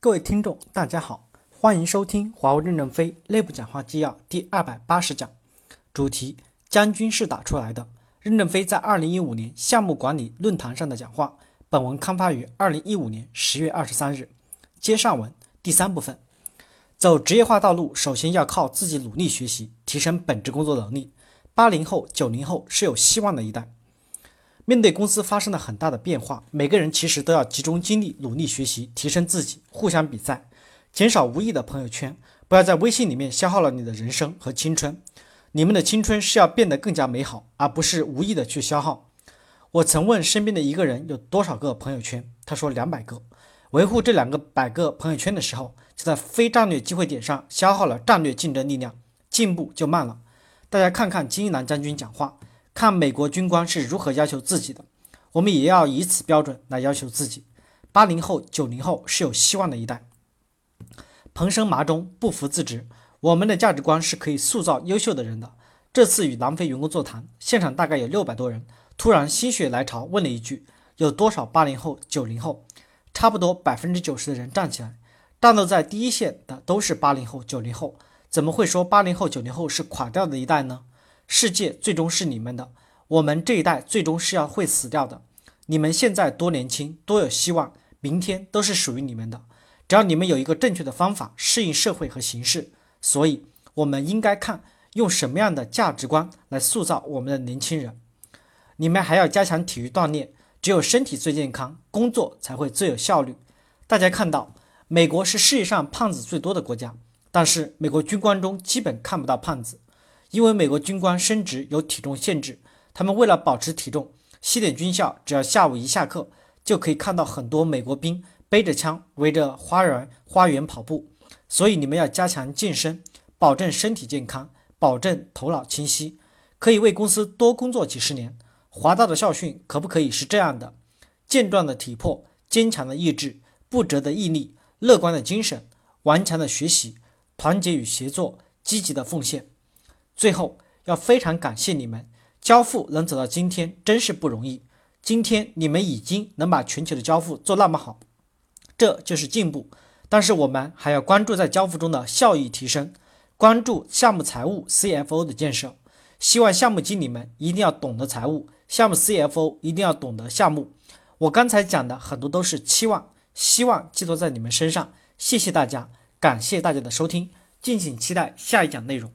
各位听众，大家好，欢迎收听华为任正非内部讲话纪要第二百八十讲，主题：将军是打出来的。任正非在二零一五年项目管理论坛上的讲话。本文刊发于二零一五年十月二十三日。接上文第三部分，走职业化道路，首先要靠自己努力学习，提升本职工作能力。八零后、九零后是有希望的一代。面对公司发生了很大的变化，每个人其实都要集中精力努力学习，提升自己，互相比赛，减少无意的朋友圈，不要在微信里面消耗了你的人生和青春。你们的青春是要变得更加美好，而不是无意的去消耗。我曾问身边的一个人有多少个朋友圈，他说两百个。维护这两个百个朋友圈的时候，就在非战略机会点上消耗了战略竞争力量，进步就慢了。大家看看金一南将军讲话。看美国军官是如何要求自己的，我们也要以此标准来要求自己。八零后、九零后是有希望的一代。彭生麻中，不服自直。我们的价值观是可以塑造优秀的人的。这次与南非员工座谈，现场大概有六百多人，突然心血来潮问了一句：有多少八零后、九零后？差不多百分之九十的人站起来。战斗在第一线的都是八零后、九零后，怎么会说八零后、九零后是垮掉的一代呢？世界最终是你们的，我们这一代最终是要会死掉的。你们现在多年轻，多有希望，明天都是属于你们的。只要你们有一个正确的方法适应社会和形势，所以我们应该看用什么样的价值观来塑造我们的年轻人。你们还要加强体育锻炼，只有身体最健康，工作才会最有效率。大家看到，美国是世界上胖子最多的国家，但是美国军官中基本看不到胖子。因为美国军官升职有体重限制，他们为了保持体重，西点军校只要下午一下课，就可以看到很多美国兵背着枪围着花园花园跑步。所以你们要加强健身，保证身体健康，保证头脑清晰，可以为公司多工作几十年。华大的校训可不可以是这样的：健壮的体魄，坚强的意志，不折的毅力，乐观的精神，顽强的学习，团结与协作，积极的奉献。最后要非常感谢你们，交付能走到今天真是不容易。今天你们已经能把全球的交付做那么好，这就是进步。但是我们还要关注在交付中的效益提升，关注项目财务 CFO 的建设。希望项目经理们一定要懂得财务，项目 CFO 一定要懂得项目。我刚才讲的很多都是期望，希望寄托在你们身上。谢谢大家，感谢大家的收听，敬请期待下一讲内容。